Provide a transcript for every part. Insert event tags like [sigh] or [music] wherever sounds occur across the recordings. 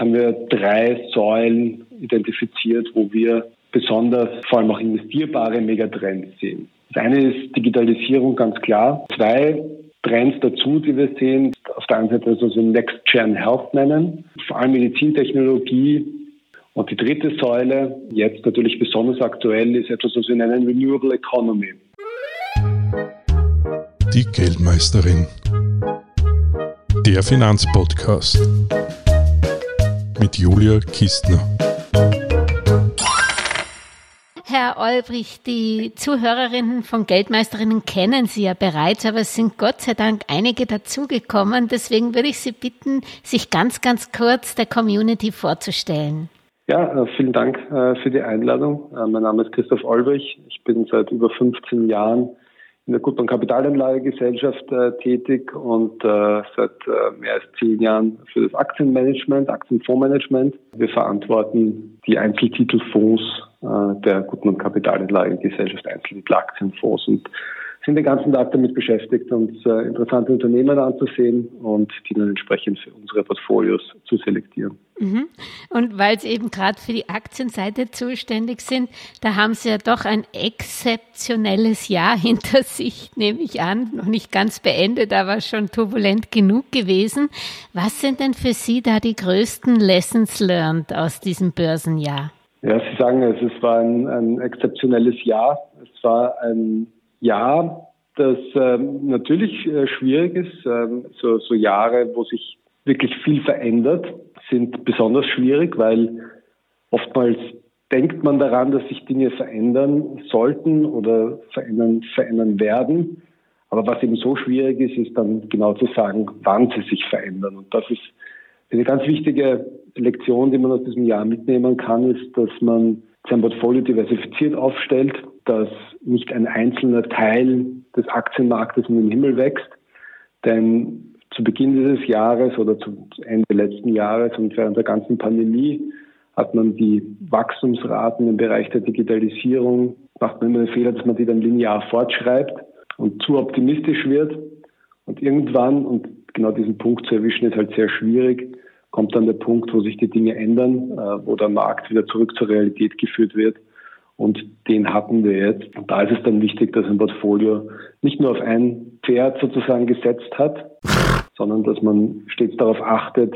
haben wir drei Säulen identifiziert, wo wir besonders vor allem auch investierbare Megatrends sehen. Das eine ist Digitalisierung, ganz klar. Zwei Trends dazu, die wir sehen, auf der einen Seite also so Next Gen Health nennen, vor allem Medizintechnologie. Und die dritte Säule, jetzt natürlich besonders aktuell, ist etwas, was wir nennen Renewable Economy. Die Geldmeisterin. Der Finanzpodcast mit Julia Kistner. Herr Olbrich, die Zuhörerinnen von Geldmeisterinnen kennen Sie ja bereits, aber es sind Gott sei Dank einige dazugekommen. Deswegen würde ich Sie bitten, sich ganz, ganz kurz der Community vorzustellen. Ja, äh, vielen Dank äh, für die Einladung. Äh, mein Name ist Christoph Olbrich. Ich bin seit über 15 Jahren in der Gutmann Kapitalanlagegesellschaft äh, tätig und äh, seit äh, mehr als zehn Jahren für das Aktienmanagement, Aktienfondsmanagement. Wir verantworten die Einzeltitelfonds äh, der Gutmann Kapitalanlagegesellschaft, Einzeltitelaktienfonds und sind den ganzen Tag damit beschäftigt, uns äh, interessante Unternehmen anzusehen und die dann entsprechend für unsere Portfolios zu selektieren. Mhm. Und weil Sie eben gerade für die Aktienseite zuständig sind, da haben Sie ja doch ein exzeptionelles Jahr [laughs] hinter sich, nehme ich an. Noch nicht ganz beendet, aber schon turbulent genug gewesen. Was sind denn für Sie da die größten Lessons learned aus diesem Börsenjahr? Ja, Sie sagen es, es war ein, ein exzeptionelles Jahr. Es war ein Jahr, das ähm, natürlich äh, schwierig ist. Ähm, so, so Jahre, wo sich wirklich viel verändert, sind besonders schwierig, weil oftmals denkt man daran, dass sich Dinge verändern sollten oder verändern, verändern werden. Aber was eben so schwierig ist, ist dann genau zu sagen, wann sie sich verändern. Und das ist eine ganz wichtige Lektion, die man aus diesem Jahr mitnehmen kann, ist, dass man sein Portfolio diversifiziert aufstellt, dass nicht ein einzelner Teil des Aktienmarktes in den Himmel wächst. Denn zu Beginn dieses Jahres oder zu Ende letzten Jahres und während der ganzen Pandemie hat man die Wachstumsraten im Bereich der Digitalisierung, macht man immer den Fehler, dass man die dann linear fortschreibt und zu optimistisch wird. Und irgendwann, und genau diesen Punkt zu erwischen, ist halt sehr schwierig, kommt dann der Punkt, wo sich die Dinge ändern, äh, wo der Markt wieder zurück zur Realität geführt wird. Und den hatten wir jetzt. Und da ist es dann wichtig, dass ein Portfolio nicht nur auf ein Pferd sozusagen gesetzt hat, sondern dass man stets darauf achtet,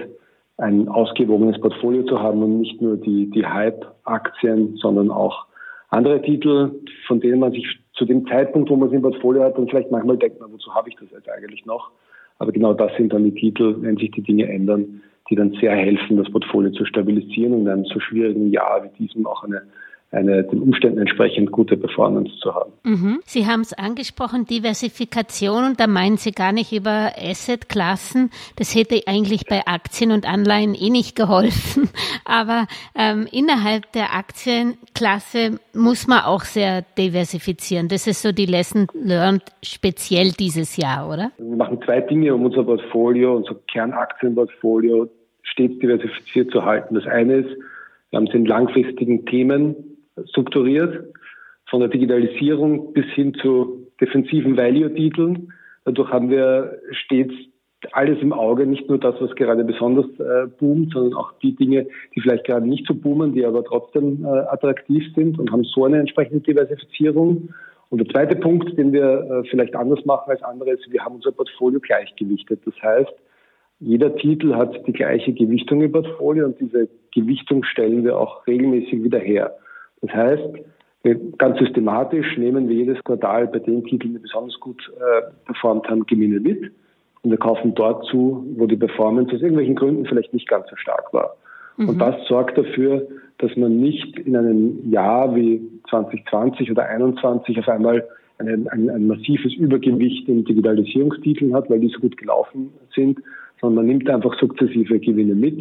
ein ausgewogenes Portfolio zu haben und nicht nur die, die Hype-Aktien, sondern auch andere Titel, von denen man sich zu dem Zeitpunkt, wo man es im Portfolio hat, dann vielleicht manchmal denkt man, wozu habe ich das jetzt eigentlich noch? Aber genau das sind dann die Titel, wenn sich die Dinge ändern, die dann sehr helfen, das Portfolio zu stabilisieren und in einem so schwierigen Jahr wie diesem auch eine eine den Umständen entsprechend gute Performance zu haben. Mhm. Sie haben es angesprochen, Diversifikation, und da meinen Sie gar nicht über Assetklassen. Das hätte eigentlich bei Aktien und Anleihen eh nicht geholfen. [laughs] Aber ähm, innerhalb der Aktienklasse muss man auch sehr diversifizieren. Das ist so die Lesson learned speziell dieses Jahr, oder? Wir machen zwei Dinge, um unser Portfolio, unser Kernaktienportfolio stets diversifiziert zu halten. Das eine ist, wir haben es in langfristigen Themen strukturiert, von der Digitalisierung bis hin zu defensiven Value-Titeln. Dadurch haben wir stets alles im Auge, nicht nur das, was gerade besonders äh, boomt, sondern auch die Dinge, die vielleicht gerade nicht so boomen, die aber trotzdem äh, attraktiv sind und haben so eine entsprechende Diversifizierung. Und der zweite Punkt, den wir äh, vielleicht anders machen als andere, ist, wir haben unser Portfolio gleichgewichtet. Das heißt, jeder Titel hat die gleiche Gewichtung im Portfolio und diese Gewichtung stellen wir auch regelmäßig wieder her. Das heißt, ganz systematisch nehmen wir jedes Quartal bei den Titeln, die besonders gut äh, performt haben, Gewinne mit. Und wir kaufen dort zu, wo die Performance aus irgendwelchen Gründen vielleicht nicht ganz so stark war. Mhm. Und das sorgt dafür, dass man nicht in einem Jahr wie 2020 oder 2021 auf einmal ein, ein, ein massives Übergewicht in Digitalisierungstiteln hat, weil die so gut gelaufen sind, sondern man nimmt einfach sukzessive Gewinne mit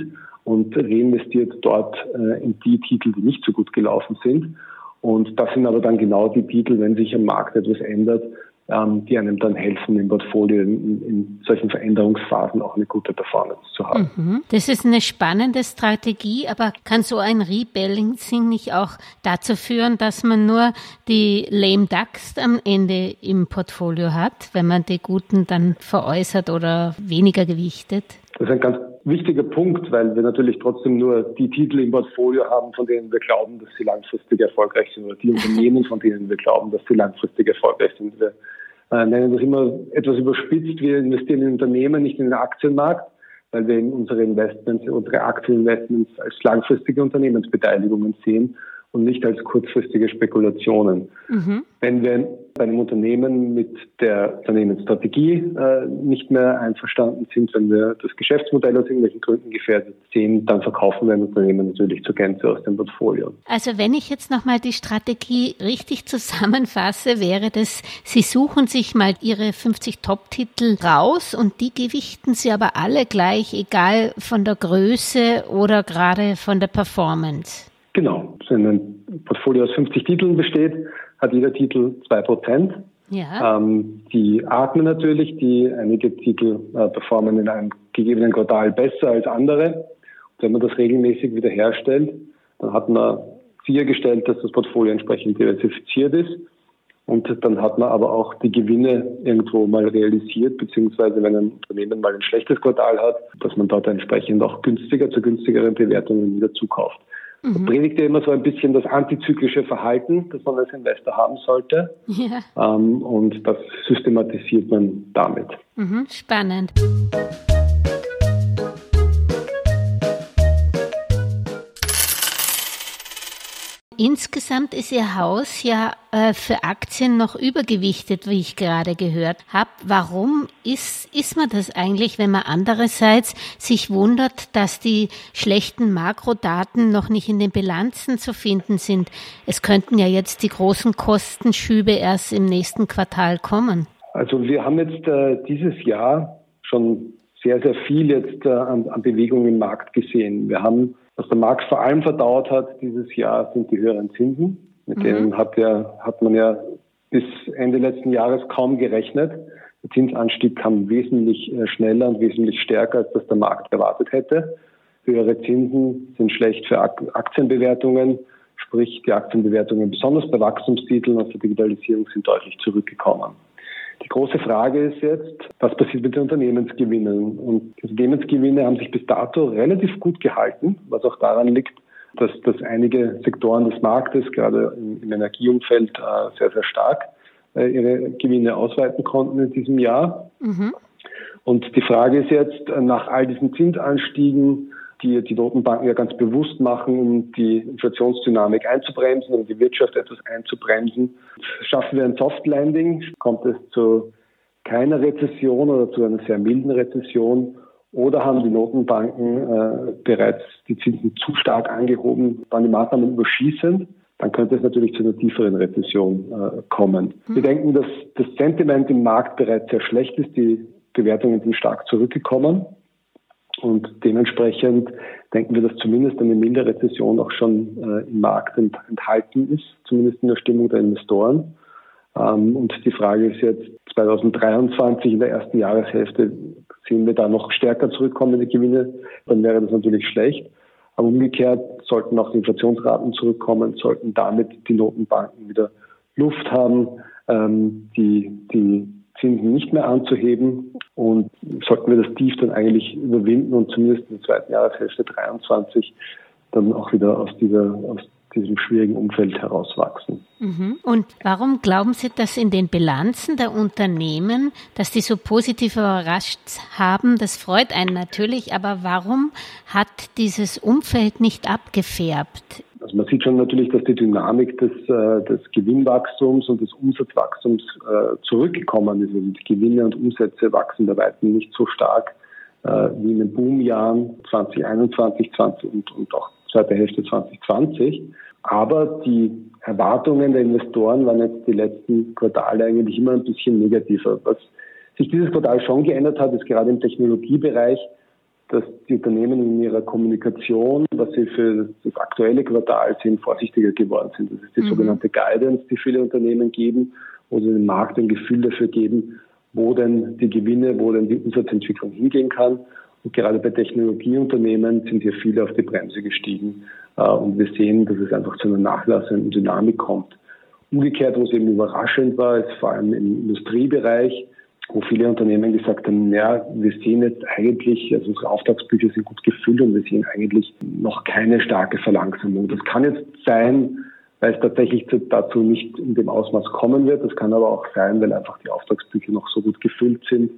und reinvestiert dort äh, in die Titel, die nicht so gut gelaufen sind. Und das sind aber dann genau die Titel, wenn sich am Markt etwas ändert, ähm, die einem dann helfen, im Portfolio in, in, solchen Veränderungsphasen auch eine gute Performance zu haben. Mhm. Das ist eine spannende Strategie, aber kann so ein Rebalancing nicht auch dazu führen, dass man nur die lame ducks am Ende im Portfolio hat, wenn man die guten dann veräußert oder weniger gewichtet? Das ist ein ganz wichtiger Punkt, weil wir natürlich trotzdem nur die Titel im Portfolio haben, von denen wir glauben, dass sie langfristig erfolgreich sind, oder die Unternehmen, von denen wir glauben, dass sie langfristig erfolgreich sind. Wir äh, nennen das immer etwas überspitzt. Wir investieren in Unternehmen, nicht in den Aktienmarkt, weil wir in unsere Investments, unsere Aktieninvestments als langfristige Unternehmensbeteiligungen sehen und nicht als kurzfristige Spekulationen. Mhm. Wenn wir bei einem Unternehmen mit der Unternehmensstrategie äh, nicht mehr einverstanden sind, wenn wir das Geschäftsmodell aus irgendwelchen Gründen gefährdet sehen, dann verkaufen wir ein Unternehmen natürlich zur Gänze aus dem Portfolio. Also wenn ich jetzt nochmal die Strategie richtig zusammenfasse, wäre das, Sie suchen sich mal Ihre 50 Top-Titel raus und die gewichten Sie aber alle gleich, egal von der Größe oder gerade von der Performance. Genau. Wenn ein Portfolio aus 50 Titeln besteht, hat jeder Titel 2%. Ja. Ähm, die atmen natürlich, die einige Titel äh, performen in einem gegebenen Quartal besser als andere. Und wenn man das regelmäßig wiederherstellt, dann hat man sichergestellt, dass das Portfolio entsprechend diversifiziert ist. Und dann hat man aber auch die Gewinne irgendwo mal realisiert, beziehungsweise wenn ein Unternehmen mal ein schlechtes Quartal hat, dass man dort entsprechend auch günstiger zu günstigeren Bewertungen wieder zukauft. Mhm. predigt ja immer so ein bisschen das antizyklische Verhalten, das man als Investor haben sollte. Ja. Ähm, und das systematisiert man damit. Mhm, spannend. Insgesamt ist Ihr Haus ja äh, für Aktien noch übergewichtet, wie ich gerade gehört habe. Warum ist, ist man das eigentlich, wenn man andererseits sich wundert, dass die schlechten Makrodaten noch nicht in den Bilanzen zu finden sind? Es könnten ja jetzt die großen Kostenschübe erst im nächsten Quartal kommen. Also wir haben jetzt äh, dieses Jahr schon sehr, sehr viel jetzt äh, an, an Bewegung im Markt gesehen. Wir haben was der Markt vor allem verdaut hat dieses Jahr, sind die höheren Zinsen. Mit mhm. denen hat, ja, hat man ja bis Ende letzten Jahres kaum gerechnet. Der Zinsanstieg kam wesentlich äh, schneller und wesentlich stärker, als das der Markt erwartet hätte. Höhere Zinsen sind schlecht für Aktienbewertungen, sprich die Aktienbewertungen besonders bei Wachstumstiteln aus der Digitalisierung sind deutlich zurückgekommen. Die große Frage ist jetzt, was passiert mit den Unternehmensgewinnen? Und die Unternehmensgewinne haben sich bis dato relativ gut gehalten, was auch daran liegt, dass, dass einige Sektoren des Marktes, gerade im, im Energieumfeld, äh, sehr, sehr stark äh, ihre Gewinne ausweiten konnten in diesem Jahr. Mhm. Und die Frage ist jetzt, äh, nach all diesen Zinsanstiegen, die die Notenbanken ja ganz bewusst machen, um die Inflationsdynamik einzubremsen, um die Wirtschaft etwas einzubremsen. Schaffen wir ein Soft Landing? Kommt es zu keiner Rezession oder zu einer sehr milden Rezession? Oder haben die Notenbanken äh, bereits die Zinsen zu stark angehoben, dann die Maßnahmen überschießend? Dann könnte es natürlich zu einer tieferen Rezession äh, kommen. Mhm. Wir denken, dass das Sentiment im Markt bereits sehr schlecht ist. Die Bewertungen sind stark zurückgekommen. Und dementsprechend denken wir, dass zumindest eine milde Rezession auch schon äh, im Markt ent enthalten ist, zumindest in der Stimmung der Investoren. Ähm, und die Frage ist jetzt 2023 in der ersten Jahreshälfte, sehen wir da noch stärker zurückkommende Gewinne, dann wäre das natürlich schlecht. Aber umgekehrt sollten auch die Inflationsraten zurückkommen, sollten damit die Notenbanken wieder Luft haben, ähm, die, die Zinsen nicht mehr anzuheben und sollten wir das Tief dann eigentlich überwinden und zumindest in der zweiten Jahreshälfte 23 dann auch wieder aus dieser, aus diesem schwierigen Umfeld herauswachsen. Mhm. Und warum glauben Sie, dass in den Bilanzen der Unternehmen, dass die so positiv überrascht haben? Das freut einen natürlich, aber warum hat dieses Umfeld nicht abgefärbt? Also man sieht schon natürlich, dass die Dynamik des, äh, des Gewinnwachstums und des Umsatzwachstums äh, zurückgekommen ist. Also die Gewinne und Umsätze wachsen bei weitem nicht so stark äh, wie in den Boomjahren 2021, 20 und, und auch zweite Hälfte 2020. Aber die Erwartungen der Investoren waren jetzt die letzten Quartale eigentlich immer ein bisschen negativer. Was sich dieses Quartal schon geändert hat, ist gerade im Technologiebereich dass die Unternehmen in ihrer Kommunikation, was sie für das aktuelle Quartal sind, vorsichtiger geworden sind. Das ist die mhm. sogenannte Guidance, die viele Unternehmen geben, wo sie dem Markt ein Gefühl dafür geben, wo denn die Gewinne, wo denn die Umsatzentwicklung hingehen kann. Und gerade bei Technologieunternehmen sind hier viele auf die Bremse gestiegen. Äh, und wir sehen, dass es einfach zu einer nachlassenden Dynamik kommt. Umgekehrt, wo es eben überraschend war, ist vor allem im Industriebereich, wo viele Unternehmen gesagt haben, ja, wir sehen jetzt eigentlich, also unsere Auftragsbücher sind gut gefüllt und wir sehen eigentlich noch keine starke Verlangsamung. Das kann jetzt sein, weil es tatsächlich dazu nicht in dem Ausmaß kommen wird. Das kann aber auch sein, weil einfach die Auftragsbücher noch so gut gefüllt sind,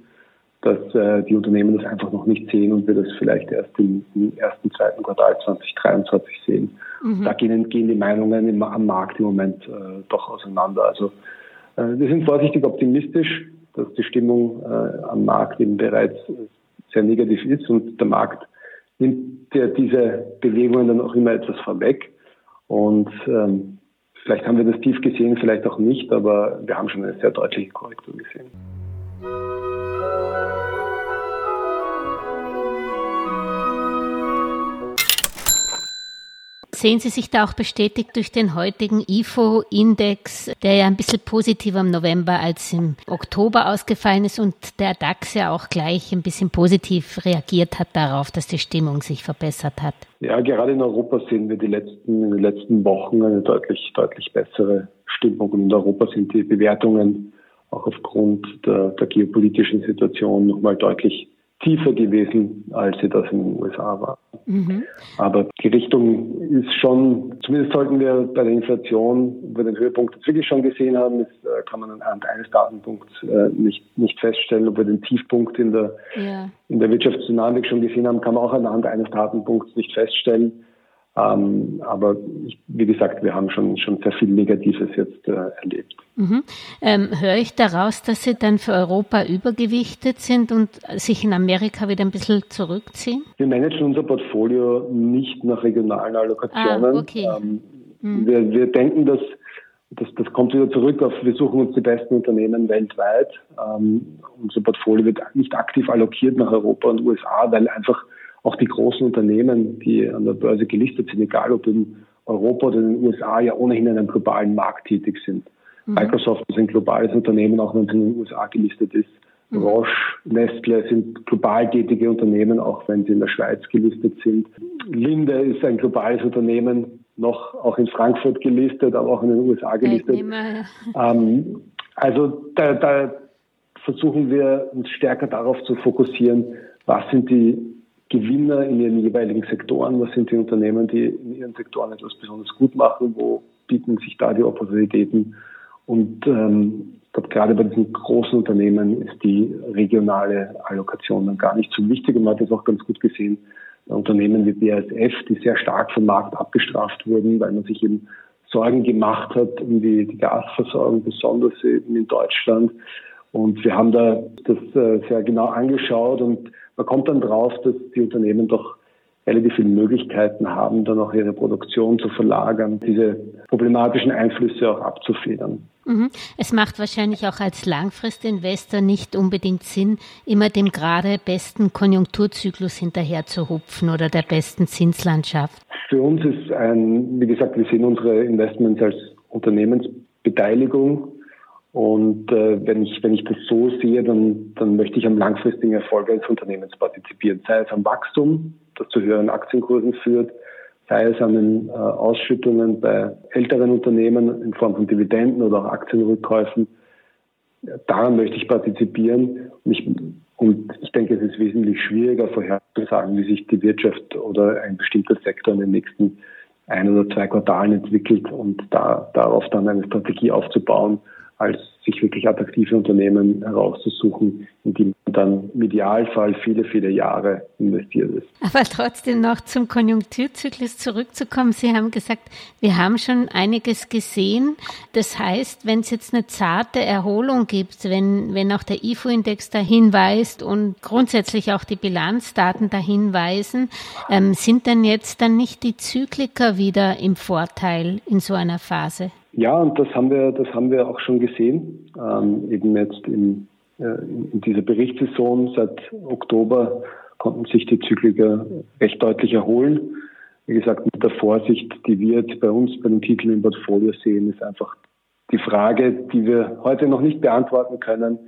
dass äh, die Unternehmen das einfach noch nicht sehen und wir das vielleicht erst im, im ersten, zweiten Quartal 2023 sehen. Mhm. Da gehen, gehen, die Meinungen im, am Markt im Moment äh, doch auseinander. Also äh, wir sind vorsichtig optimistisch, dass die Stimmung äh, am Markt eben bereits sehr negativ ist und der Markt nimmt ja diese Bewegungen dann auch immer etwas vorweg. Und ähm, vielleicht haben wir das tief gesehen, vielleicht auch nicht, aber wir haben schon eine sehr deutliche Korrektur gesehen. Sehen Sie sich da auch bestätigt durch den heutigen IFO-Index, der ja ein bisschen positiver im November als im Oktober ausgefallen ist und der DAX ja auch gleich ein bisschen positiv reagiert hat darauf, dass die Stimmung sich verbessert hat? Ja, gerade in Europa sehen wir die letzten, in den letzten Wochen eine deutlich, deutlich bessere Stimmung. Und in Europa sind die Bewertungen auch aufgrund der, der geopolitischen Situation nochmal deutlich tiefer gewesen, als sie das in den USA war. Mhm. Aber die Richtung ist schon, zumindest sollten wir bei der Inflation, wo wir den Höhepunkt jetzt wirklich schon gesehen haben, ist, äh, kann man anhand eines Datenpunkts äh, nicht, nicht feststellen, ob wir den Tiefpunkt in der, ja. in der Wirtschaftsdynamik schon gesehen haben, kann man auch anhand eines Datenpunkts nicht feststellen. Ähm, aber ich, wie gesagt, wir haben schon, schon sehr viel Negatives jetzt äh, erlebt. Mhm. Ähm, höre ich daraus, dass Sie dann für Europa übergewichtet sind und sich in Amerika wieder ein bisschen zurückziehen? Wir managen unser Portfolio nicht nach regionalen Allokationen. Ah, okay. Ähm, mhm. wir, wir denken, dass das, das kommt wieder zurück auf, wir suchen uns die besten Unternehmen weltweit. Ähm, unser Portfolio wird nicht aktiv allokiert nach Europa und USA, weil einfach auch die großen Unternehmen, die an der Börse gelistet sind, egal ob in Europa oder in den USA, ja ohnehin in einem globalen Markt tätig sind. Mhm. Microsoft ist ein globales Unternehmen, auch wenn es in den USA gelistet ist. Mhm. Roche, Nestle sind global tätige Unternehmen, auch wenn sie in der Schweiz gelistet sind. Linde ist ein globales Unternehmen, noch auch in Frankfurt gelistet, aber auch in den USA gelistet. Ähm, also da, da versuchen wir uns stärker darauf zu fokussieren, was sind die Gewinner in ihren jeweiligen Sektoren? Was sind die Unternehmen, die in ihren Sektoren etwas besonders gut machen? Wo bieten sich da die Opportunitäten? Und ähm, ich glaube, gerade bei diesen großen Unternehmen ist die regionale Allokation dann gar nicht so wichtig. Und man hat das auch ganz gut gesehen bei Unternehmen wie BASF, die sehr stark vom Markt abgestraft wurden, weil man sich eben Sorgen gemacht hat um die, die Gasversorgung, besonders eben in Deutschland. Und wir haben da das äh, sehr genau angeschaut und man kommt dann drauf, dass die Unternehmen doch relativ viele Möglichkeiten haben, dann auch ihre Produktion zu verlagern, diese problematischen Einflüsse auch abzufedern. Mhm. Es macht wahrscheinlich auch als Langfristinvestor nicht unbedingt Sinn, immer dem gerade besten Konjunkturzyklus hinterher zu hupfen oder der besten Zinslandschaft. Für uns ist ein, wie gesagt, wir sehen unsere Investments als Unternehmensbeteiligung und äh, wenn ich wenn ich das so sehe, dann dann möchte ich am langfristigen Erfolg eines Unternehmens partizipieren, sei es am Wachstum, das zu höheren Aktienkursen führt, sei es an den äh, Ausschüttungen bei älteren Unternehmen in Form von Dividenden oder auch Aktienrückkäufen. Daran möchte ich partizipieren. Und ich, und ich denke, es ist wesentlich schwieriger vorherzusagen, wie sich die Wirtschaft oder ein bestimmter Sektor in den nächsten ein oder zwei Quartalen entwickelt und da, darauf dann eine Strategie aufzubauen als sich wirklich attraktive Unternehmen herauszusuchen, in die man dann im Idealfall viele, viele Jahre investiert ist. Aber trotzdem noch zum Konjunkturzyklus zurückzukommen. Sie haben gesagt, wir haben schon einiges gesehen. Das heißt, wenn es jetzt eine zarte Erholung gibt, wenn, wenn auch der IFO-Index dahin weist und grundsätzlich auch die Bilanzdaten dahin weisen, ähm, sind denn jetzt dann nicht die Zykliker wieder im Vorteil in so einer Phase? Ja, und das haben wir, das haben wir auch schon gesehen. Ähm, eben jetzt in, äh, in dieser Berichtssaison seit Oktober konnten sich die Zykliker recht deutlich erholen. Wie gesagt, mit der Vorsicht, die wir jetzt bei uns bei den Titeln im Portfolio sehen, ist einfach die Frage, die wir heute noch nicht beantworten können,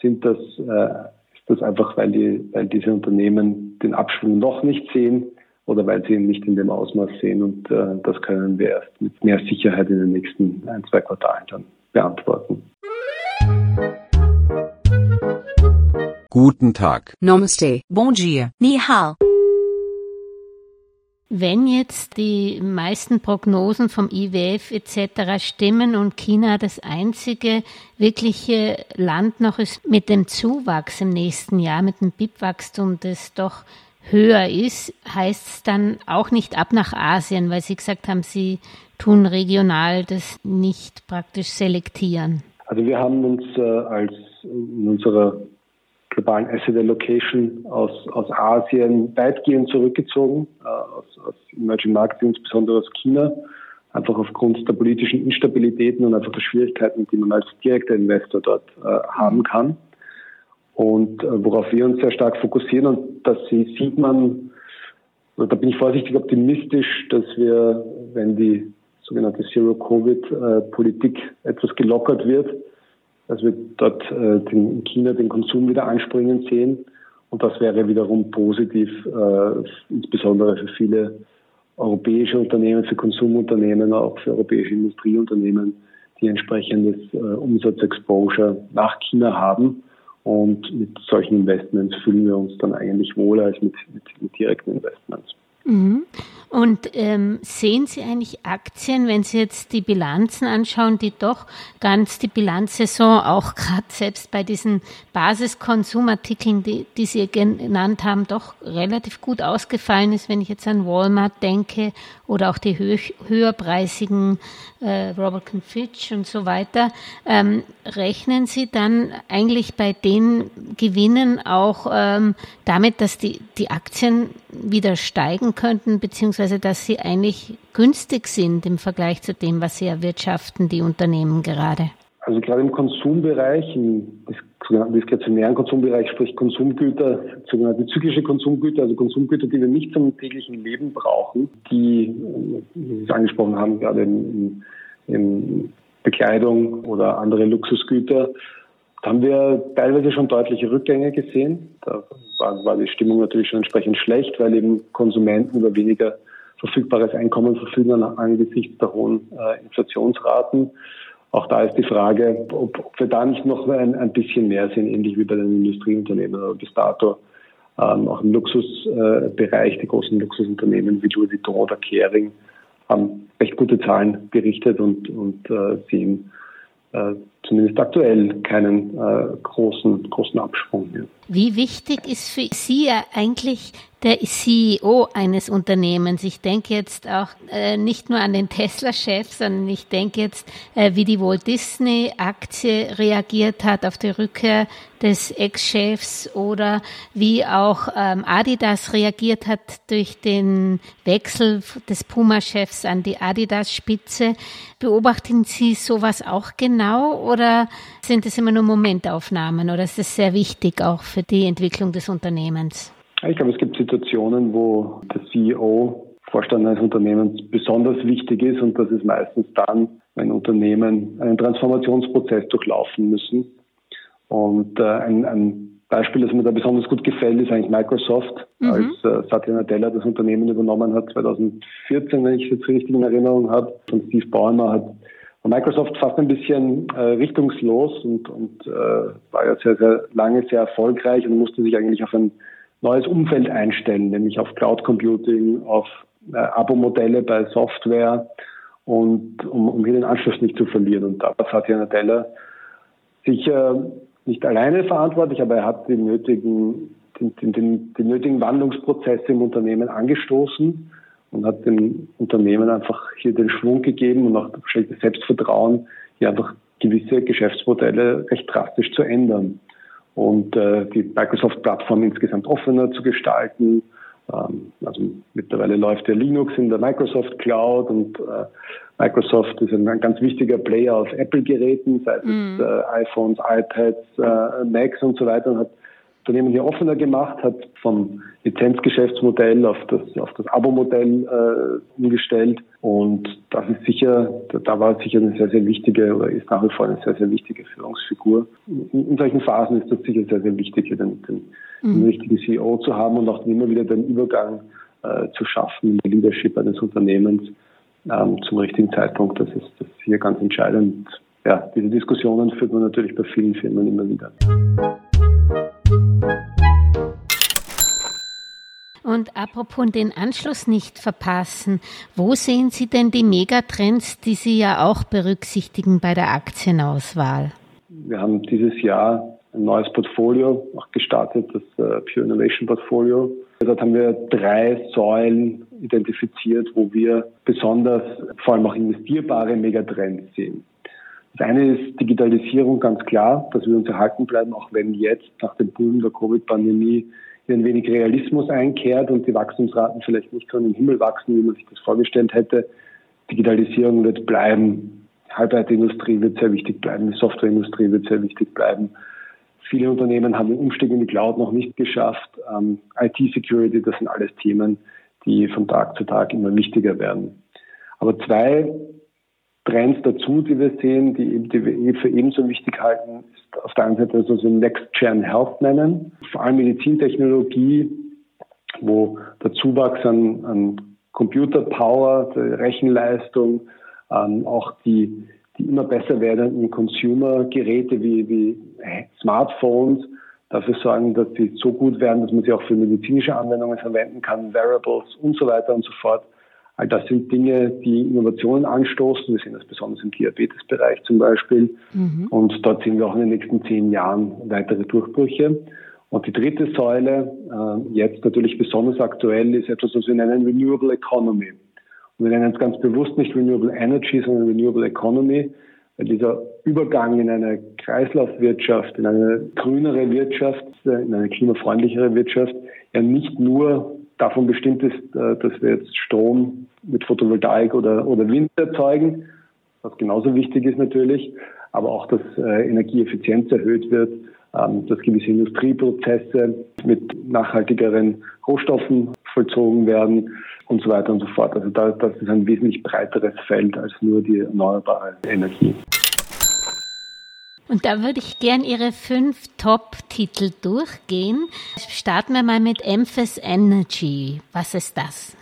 sind das, äh, ist das einfach, weil die, weil diese Unternehmen den Abschwung noch nicht sehen oder weil sie ihn nicht in dem Ausmaß sehen. Und äh, das können wir erst mit mehr Sicherheit in den nächsten ein, zwei Quartalen dann beantworten. Guten Tag. Namaste. Bom dia. Ni hao. Wenn jetzt die meisten Prognosen vom IWF etc. stimmen und China das einzige wirkliche Land noch ist mit dem Zuwachs im nächsten Jahr, mit dem BIP-Wachstum, das doch höher ist, heißt es dann auch nicht ab nach Asien, weil Sie gesagt haben, Sie tun regional das nicht praktisch selektieren. Also wir haben uns äh, als in unserer globalen Asset Allocation aus, aus Asien weitgehend zurückgezogen, äh, aus, aus Emerging Markets, insbesondere aus China, einfach aufgrund der politischen Instabilitäten und einfach der Schwierigkeiten, die man als direkter Investor dort äh, haben kann. Und äh, worauf wir uns sehr stark fokussieren, und das sieht man, da bin ich vorsichtig optimistisch, dass wir, wenn die sogenannte Zero-Covid-Politik etwas gelockert wird, dass wir dort äh, in China den Konsum wieder anspringen sehen. Und das wäre wiederum positiv, äh, insbesondere für viele europäische Unternehmen, für Konsumunternehmen, auch für europäische Industrieunternehmen, die entsprechendes Umsatzexposure nach China haben. Und mit solchen Investments fühlen wir uns dann eigentlich wohler als mit, mit, mit direkten Investments. Mhm. Und ähm, sehen Sie eigentlich Aktien, wenn Sie jetzt die Bilanzen anschauen, die doch ganz die Bilanzsaison auch [laughs] gerade selbst bei diesen Basiskonsumartikeln, die, die Sie genannt haben, doch relativ gut ausgefallen ist, wenn ich jetzt an Walmart denke oder auch die hö höherpreisigen äh, Robert Fitch und so weiter. Ähm, rechnen Sie dann eigentlich bei den Gewinnen auch ähm, damit, dass die, die Aktien wieder steigen könnten, beziehungsweise dass sie eigentlich günstig sind im Vergleich zu dem, was sie erwirtschaften, die Unternehmen gerade? Also gerade im Konsumbereich, im diskretionären Konsumbereich, sprich Konsumgüter, sogenannte zyklische Konsumgüter, also Konsumgüter, die wir nicht zum täglichen Leben brauchen, die, wie Sie es angesprochen haben, gerade in, in Bekleidung oder andere Luxusgüter, da haben wir teilweise schon deutliche Rückgänge gesehen. Da war, war die Stimmung natürlich schon entsprechend schlecht, weil eben Konsumenten über weniger verfügbares Einkommen verfügen angesichts der hohen äh, Inflationsraten. Auch da ist die Frage, ob, ob wir da nicht noch ein, ein, bisschen mehr sehen, ähnlich wie bei den Industrieunternehmen. Aber bis dato ähm, auch im Luxusbereich, äh, die großen Luxusunternehmen wie Louis Vuitton oder Kering haben recht gute Zahlen berichtet und, und äh, sehen zumindest aktuell keinen äh, großen, großen Absprung mehr. Wie wichtig ist für Sie eigentlich der CEO eines Unternehmens? Ich denke jetzt auch äh, nicht nur an den Tesla-Chef, sondern ich denke jetzt, äh, wie die Walt Disney-Aktie reagiert hat auf die Rückkehr des Ex-Chefs oder wie auch ähm, Adidas reagiert hat durch den Wechsel des Puma-Chefs an die Adidas-Spitze. Beobachten Sie sowas auch genau oder sind es immer nur Momentaufnahmen oder ist es sehr wichtig auch für die Entwicklung des Unternehmens? Ich glaube, es gibt Situationen, wo der CEO, Vorstand eines Unternehmens besonders wichtig ist und das ist meistens dann, wenn Unternehmen einen Transformationsprozess durchlaufen müssen. Und äh, ein, ein Beispiel, das mir da besonders gut gefällt, ist eigentlich Microsoft, mhm. als äh, Satya Nadella das Unternehmen übernommen hat 2014, wenn ich es jetzt richtig in Erinnerung habe. Von Steve Ballmer hat Microsoft fast ein bisschen äh, richtungslos und, und äh, war ja sehr, sehr lange sehr erfolgreich und musste sich eigentlich auf ein neues Umfeld einstellen, nämlich auf Cloud Computing, auf äh, Abo-Modelle bei Software und um, um hier den Anschluss nicht zu verlieren. Und da hat ja Nadella sicher nicht alleine verantwortlich, aber er hat die nötigen, den, den, den, den nötigen Wandlungsprozesse im Unternehmen angestoßen und hat dem Unternehmen einfach hier den Schwung gegeben und auch das Selbstvertrauen, hier einfach gewisse Geschäftsmodelle recht drastisch zu ändern und äh, die Microsoft-Plattform insgesamt offener zu gestalten. Ähm, also mittlerweile läuft der Linux in der Microsoft Cloud und äh, Microsoft ist ein ganz wichtiger Player auf Apple-Geräten, sei es mm. äh, iPhones, iPads, äh, Macs und so weiter und hat Unternehmen hier offener gemacht, hat vom Lizenzgeschäftsmodell auf das, auf das Abo-Modell äh, umgestellt. Und das ist sicher, da war sicher eine sehr, sehr wichtige oder ist nach wie vor eine sehr, sehr wichtige Führungsfigur. In, in solchen Phasen ist das sicher sehr, sehr wichtig, den, den, mhm. den richtigen CEO zu haben und auch immer wieder den Übergang äh, zu schaffen in der Leadership eines Unternehmens ähm, zum richtigen Zeitpunkt. Das ist, das ist hier ganz entscheidend. Ja, diese Diskussionen führt man natürlich bei vielen Firmen immer wieder. Und apropos den Anschluss nicht verpassen, wo sehen Sie denn die Megatrends, die Sie ja auch berücksichtigen bei der Aktienauswahl? Wir haben dieses Jahr ein neues Portfolio auch gestartet, das äh, Pure Innovation Portfolio. Dort haben wir drei Säulen identifiziert, wo wir besonders vor allem auch investierbare Megatrends sehen. Das eine ist Digitalisierung, ganz klar, dass wir uns erhalten bleiben, auch wenn jetzt nach dem Boom der Covid-Pandemie ein wenig Realismus einkehrt und die Wachstumsraten vielleicht nicht so in den Himmel wachsen, wie man sich das vorgestellt hätte. Digitalisierung wird bleiben. Die Halbleiterindustrie wird sehr wichtig bleiben. Die Softwareindustrie wird sehr wichtig bleiben. Viele Unternehmen haben den Umstieg in die Cloud noch nicht geschafft. Ähm, IT-Security, das sind alles Themen, die von Tag zu Tag immer wichtiger werden. Aber zwei Trends dazu, die wir sehen, die, die wir für ebenso wichtig halten, ist auf der einen Seite so Next-Gen Health nennen, vor allem Medizintechnologie, wo der Zuwachs an, an Computerpower, der Rechenleistung, ähm, auch die, die immer besser werdenden Consumer-Geräte wie, wie Smartphones dafür sorgen, dass sie so gut werden, dass man sie auch für medizinische Anwendungen verwenden kann, Wearables und so weiter und so fort. All das sind Dinge, die Innovationen anstoßen. Wir sehen das besonders im Diabetesbereich zum Beispiel. Mhm. Und dort sehen wir auch in den nächsten zehn Jahren weitere Durchbrüche. Und die dritte Säule, äh, jetzt natürlich besonders aktuell, ist etwas, was wir nennen Renewable Economy. Und wir nennen es ganz bewusst nicht Renewable Energy, sondern Renewable Economy, weil dieser Übergang in eine Kreislaufwirtschaft, in eine grünere Wirtschaft, in eine klimafreundlichere Wirtschaft ja nicht nur davon bestimmt ist, äh, dass wir jetzt Strom mit Photovoltaik oder, oder Wind erzeugen, was genauso wichtig ist natürlich, aber auch, dass äh, Energieeffizienz erhöht wird, ähm, dass gewisse Industrieprozesse mit nachhaltigeren Rohstoffen vollzogen werden und so weiter und so fort. Also da, das ist ein wesentlich breiteres Feld als nur die erneuerbare Energie. Und da würde ich gern Ihre fünf Top-Titel durchgehen. Starten wir mal mit Emphas Energy. Was ist das?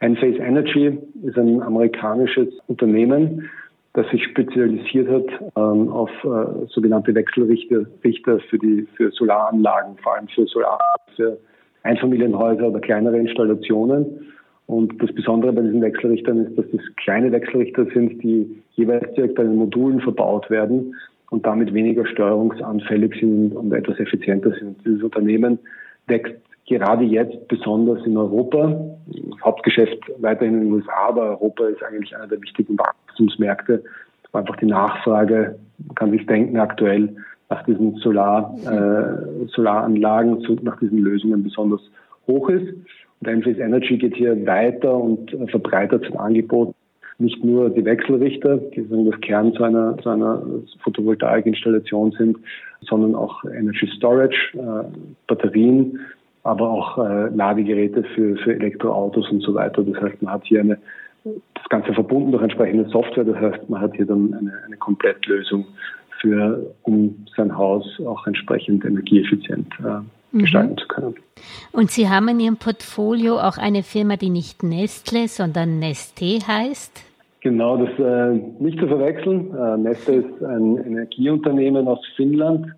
Enphase Energy ist ein amerikanisches Unternehmen, das sich spezialisiert hat ähm, auf äh, sogenannte Wechselrichter Richter für die für Solaranlagen, vor allem für Solar für Einfamilienhäuser oder kleinere Installationen. Und das Besondere bei diesen Wechselrichtern ist, dass das kleine Wechselrichter sind, die jeweils direkt an den Modulen verbaut werden und damit weniger steuerungsanfällig sind und etwas effizienter sind. Dieses Unternehmen wächst gerade jetzt besonders in Europa. Hauptgeschäft weiterhin in den USA, aber Europa ist eigentlich einer der wichtigen Wachstumsmärkte, einfach die Nachfrage, man kann sich denken, aktuell nach diesen Solar, äh, Solaranlagen, nach diesen Lösungen besonders hoch ist. Und Enphase Energy geht hier weiter und verbreitert sein Angebot nicht nur die Wechselrichter, die das Kern zu einer Photovoltaikinstallation sind, sondern auch Energy Storage, äh, Batterien, aber auch äh, Ladegeräte für, für Elektroautos und so weiter. Das heißt, man hat hier eine, das Ganze verbunden durch entsprechende Software. Das heißt, man hat hier dann eine, eine Komplettlösung für, um sein Haus auch entsprechend energieeffizient äh, mhm. gestalten zu können. Und Sie haben in Ihrem Portfolio auch eine Firma, die nicht Nestle, sondern Neste heißt? Genau, das äh, nicht zu verwechseln. Äh, Neste ist ein Energieunternehmen aus Finnland.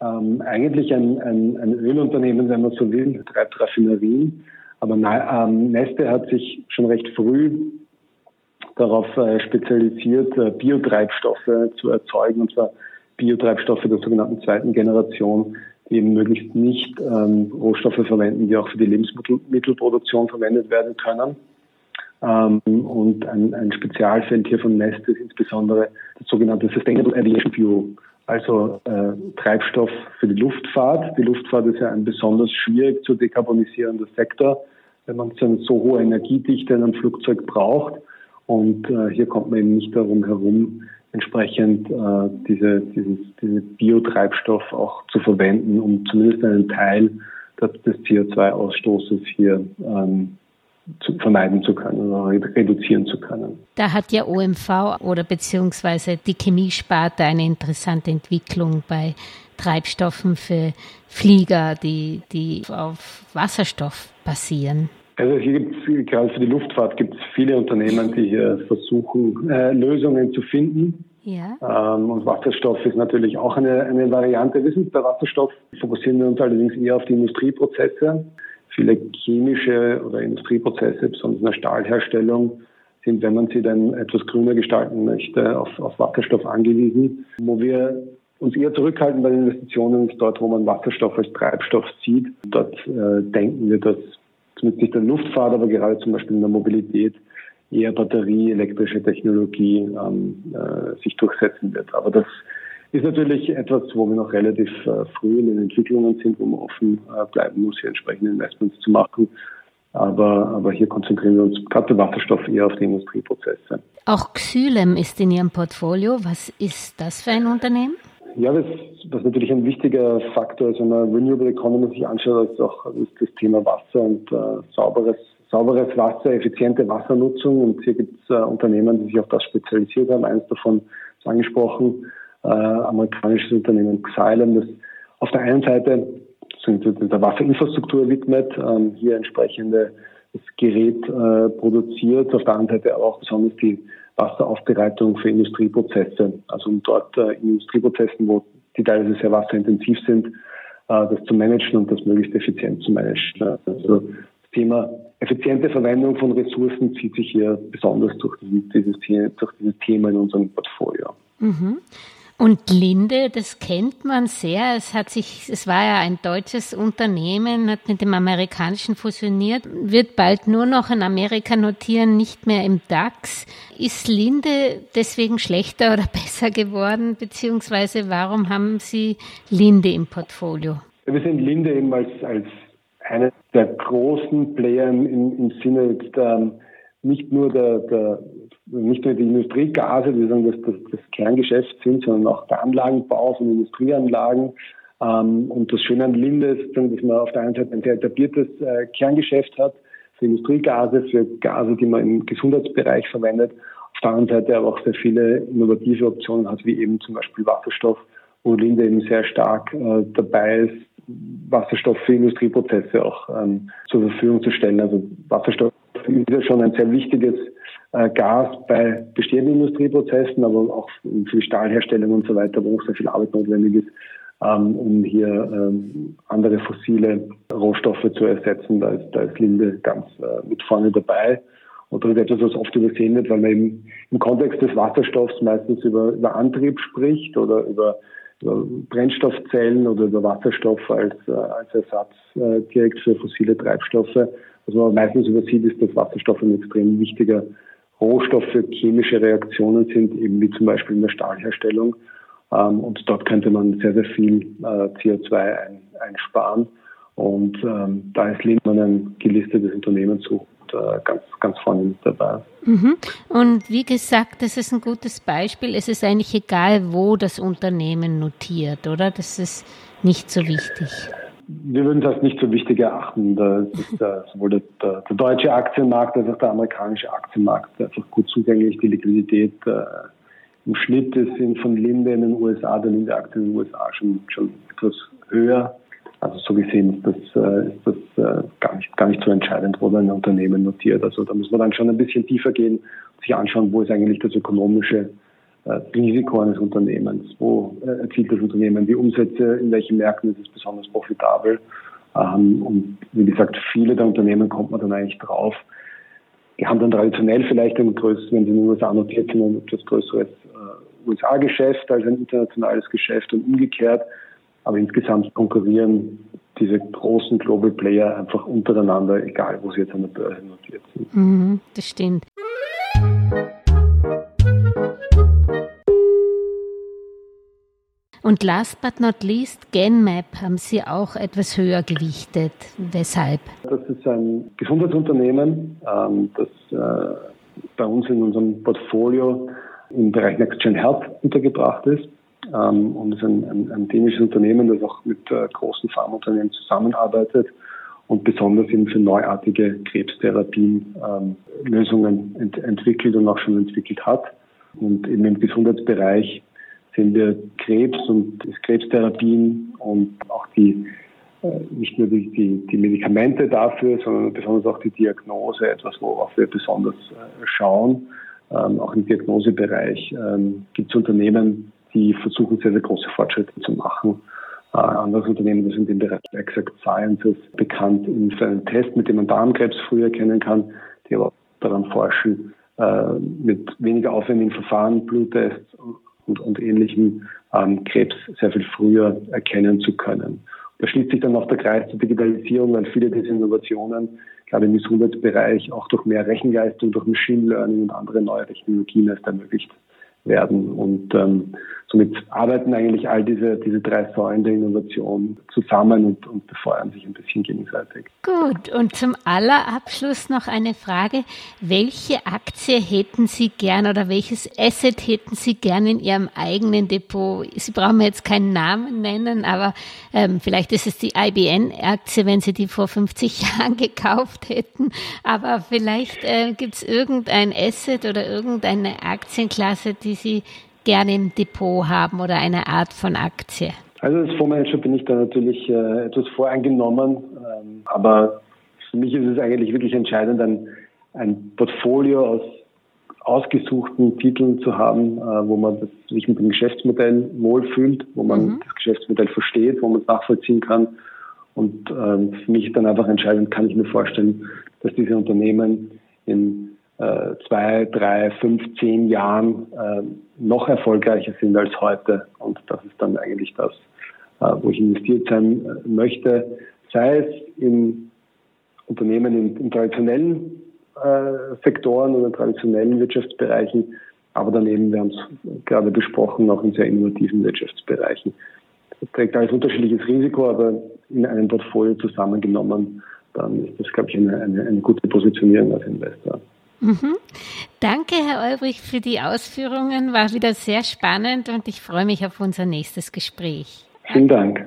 Ähm, eigentlich ein, ein, ein, Ölunternehmen, wenn man so will, betreibt Raffinerien. Aber ähm, Neste hat sich schon recht früh darauf äh, spezialisiert, äh, Biotreibstoffe zu erzeugen, und zwar Biotreibstoffe der sogenannten zweiten Generation, eben möglichst nicht ähm, Rohstoffe verwenden, die auch für die Lebensmittelproduktion verwendet werden können. Ähm, und ein, ein Spezialfeld hier von Nest ist insbesondere das sogenannte Sustainable Aviation Fuel, also äh, Treibstoff für die Luftfahrt. Die Luftfahrt ist ja ein besonders schwierig zu dekarbonisierender Sektor, wenn man so eine so hohe Energiedichte in einem Flugzeug braucht. Und äh, hier kommt man eben nicht darum herum, entsprechend äh, diese, dieses, diese Biotreibstoff auch zu verwenden, um zumindest einen Teil des CO2-Ausstoßes hier ähm, zu vermeiden zu können oder reduzieren zu können. Da hat ja OMV oder beziehungsweise die Chemiesparte eine interessante Entwicklung bei Treibstoffen für Flieger, die, die auf Wasserstoff basieren. Also hier gibt es, gerade für die Luftfahrt gibt es viele Unternehmen, die hier versuchen, äh, Lösungen zu finden. Ja. Ähm, und Wasserstoff ist natürlich auch eine, eine Variante. Wir sind bei Wasserstoff, fokussieren wir uns allerdings eher auf die Industrieprozesse. Viele chemische oder Industrieprozesse, besonders in der Stahlherstellung, sind, wenn man sie dann etwas grüner gestalten möchte, auf, auf Wasserstoff angewiesen. Wo wir uns eher zurückhalten bei den Investitionen ist dort, wo man Wasserstoff als Treibstoff sieht. Dort äh, denken wir, dass zumindest nicht der Luftfahrt, aber gerade zum Beispiel in der Mobilität eher Batterie, elektrische Technologie ähm, äh, sich durchsetzen wird. Aber das ist natürlich etwas, wo wir noch relativ äh, früh in den Entwicklungen sind, wo man offen äh, bleiben muss, hier entsprechende Investments zu machen. Aber, aber hier konzentrieren wir uns gerade Wasserstoff eher auf die Industrieprozesse. Auch Xylem ist in Ihrem Portfolio. Was ist das für ein Unternehmen? Ja, was, was natürlich ein wichtiger Faktor ist, wenn man Renewable Economy sich anschaut, ist auch ist das Thema Wasser und äh, sauberes, sauberes Wasser, effiziente Wassernutzung. Und hier gibt es äh, Unternehmen, die sich auf das spezialisiert haben. Eines davon ist angesprochen, äh, amerikanisches Unternehmen Xylem, das auf der einen Seite der Wasserinfrastruktur widmet, ähm, hier entsprechende das Gerät äh, produziert, auf der anderen Seite auch besonders die Wasseraufbereitung für Industrieprozesse, also um dort äh, in Industrieprozessen, wo die teilweise sehr wasserintensiv sind, äh, das zu managen und das möglichst effizient zu managen. Also das Thema effiziente Verwendung von Ressourcen zieht sich hier besonders durch dieses, durch dieses Thema in unserem Portfolio. Mhm. Und Linde, das kennt man sehr. Es hat sich, es war ja ein deutsches Unternehmen, hat mit dem amerikanischen fusioniert, wird bald nur noch in Amerika notieren, nicht mehr im DAX. Ist Linde deswegen schlechter oder [laughs] besser geworden? Beziehungsweise warum haben Sie Linde im Portfolio? Wir sehen Linde eben als, als eine der großen Player im, im Sinne der, nicht nur der, der nicht nur die Industriegase, die sagen, dass das, das Kerngeschäft sind, sondern auch der Anlagenbau von Industrieanlagen. Ähm, und das Schöne an Linde ist, dass man auf der einen Seite ein sehr etabliertes äh, Kerngeschäft hat für Industriegase, für Gase, die man im Gesundheitsbereich verwendet. Auf der anderen Seite aber auch sehr viele innovative Optionen hat, wie eben zum Beispiel Wasserstoff, wo Linde eben sehr stark äh, dabei ist, Wasserstoff für Industrieprozesse auch ähm, zur Verfügung zu stellen. Also Wasserstoff ist ja schon ein sehr wichtiges Gas bei bestehenden Industrieprozessen, aber auch für die Stahlherstellung und so weiter, wo auch sehr viel Arbeit notwendig ist, ähm, um hier ähm, andere fossile Rohstoffe zu ersetzen. Da ist, da ist Linde ganz äh, mit vorne dabei. Und das ist etwas, was oft übersehen wird, weil man eben im Kontext des Wasserstoffs meistens über, über Antrieb spricht oder über, über Brennstoffzellen oder über Wasserstoff als, äh, als Ersatz äh, direkt für fossile Treibstoffe. Was man meistens übersieht, ist, dass Wasserstoff ein extrem wichtiger Rohstoff für chemische Reaktionen sind, eben wie zum Beispiel in der Stahlherstellung. Ähm, und dort könnte man sehr, sehr viel äh, CO2 ein, einsparen. Und ähm, da ist Lindmann ein gelistetes Unternehmen zu äh, ganz, ganz vorne mit dabei. Mhm. Und wie gesagt, das ist ein gutes Beispiel. Es ist eigentlich egal, wo das Unternehmen notiert, oder? Das ist nicht so wichtig wir würden das nicht so wichtig erachten. Der, sowohl der, der, der, deutsche Aktienmarkt als auch der amerikanische Aktienmarkt einfach gut zugänglich. Die Liquidität äh, im Schnitt in, von Linde in den USA, der Linde-Aktie in den USA schon, schon etwas höher. Also so gesehen ist das, äh, ist das äh, gar, nicht, gar nicht so entscheidend, wo ein Unternehmen notiert. Also da muss man dann schon ein bisschen tiefer gehen und sich anschauen, wo ist eigentlich das ökonomische Risiko eines Unternehmens. Wo äh, erzielt das Unternehmen die Umsätze? In welchen Märkten ist es besonders profitabel? Ähm, und wie gesagt, viele der Unternehmen kommt man dann eigentlich drauf. Die haben dann traditionell vielleicht ein größeres, wenn sie in den USA notiert sind, ein etwas größeres äh, USA-Geschäft als ein internationales Geschäft und umgekehrt. Aber insgesamt konkurrieren diese großen Global Player einfach untereinander, egal wo sie jetzt an der Börse notiert sind. Mhm, das stimmt. Und last but not least, GenMap haben Sie auch etwas höher gewichtet. Weshalb? Das ist ein Gesundheitsunternehmen, ähm, das äh, bei uns in unserem Portfolio im Bereich Next Gen Health untergebracht ist. Ähm, und ist ein, ein, ein dänisches Unternehmen, das auch mit äh, großen Pharmaunternehmen zusammenarbeitet und besonders eben für neuartige Krebstherapien ähm, Lösungen ent entwickelt und auch schon entwickelt hat. Und eben im Gesundheitsbereich sehen wir Krebs und Krebstherapien und auch die äh, nicht nur die, die, die, Medikamente dafür, sondern besonders auch die Diagnose, etwas, worauf wir besonders äh, schauen. ähm, auch im Diagnosebereich ähm, gibt es Unternehmen, die versuchen, sehr, sehr große Fortschritte zu machen. Äh, anderes Unternehmen, das in dem Bereich Exact Sciences bekannt ist für einen Test, mit dem man Darmkrebs früh erkennen kann, die aber daran forschen, äh, mit weniger aufwendigen Verfahren, Bluttests und, und ähnlichem ähm, Krebs sehr viel früher erkennen zu können. Da schließt sich dann auch der Kreis zur Digitalisierung, weil viele dieser Innovationen, gerade im Gesundheitsbereich, auch durch mehr Rechenleistung, durch Machine Learning und andere neue Technologien erst ermöglicht werden. Und ähm, somit arbeiten eigentlich all diese, diese drei Säulen der Innovation zusammen und, und befeuern sich ein bisschen gegenseitig. Gut, und zum Allerabschluss noch eine Frage. Welche Aktie hätten Sie gern oder welches Asset hätten Sie gern in Ihrem eigenen Depot? Sie brauchen mir jetzt keinen Namen nennen, aber ähm, vielleicht ist es die IBN-Aktie, wenn Sie die vor 50 [laughs] Jahren gekauft hätten. Aber vielleicht äh, gibt es irgendein Asset oder irgendeine Aktienklasse, die Sie gerne im Depot haben oder eine Art von Aktie? Also als Fondsmanager bin ich da natürlich äh, etwas voreingenommen, ähm, aber für mich ist es eigentlich wirklich entscheidend, ein, ein Portfolio aus ausgesuchten Titeln zu haben, äh, wo man das, sich mit dem Geschäftsmodell wohlfühlt, wo man mhm. das Geschäftsmodell versteht, wo man es nachvollziehen kann. Und ähm, für mich ist dann einfach entscheidend, kann ich mir vorstellen, dass diese Unternehmen in zwei, drei, fünf, zehn Jahren äh, noch erfolgreicher sind als heute. Und das ist dann eigentlich das, äh, wo ich investiert sein äh, möchte, sei es in Unternehmen in, in traditionellen äh, Sektoren oder traditionellen Wirtschaftsbereichen, aber daneben, wir haben es gerade besprochen, auch in sehr innovativen Wirtschaftsbereichen. Das trägt alles unterschiedliches Risiko, aber in einem Portfolio zusammengenommen, dann ist das, glaube ich, eine, eine, eine gute Positionierung als Investor. Mhm. Danke, Herr Olbrich, für die Ausführungen. War wieder sehr spannend und ich freue mich auf unser nächstes Gespräch. Vielen Dank.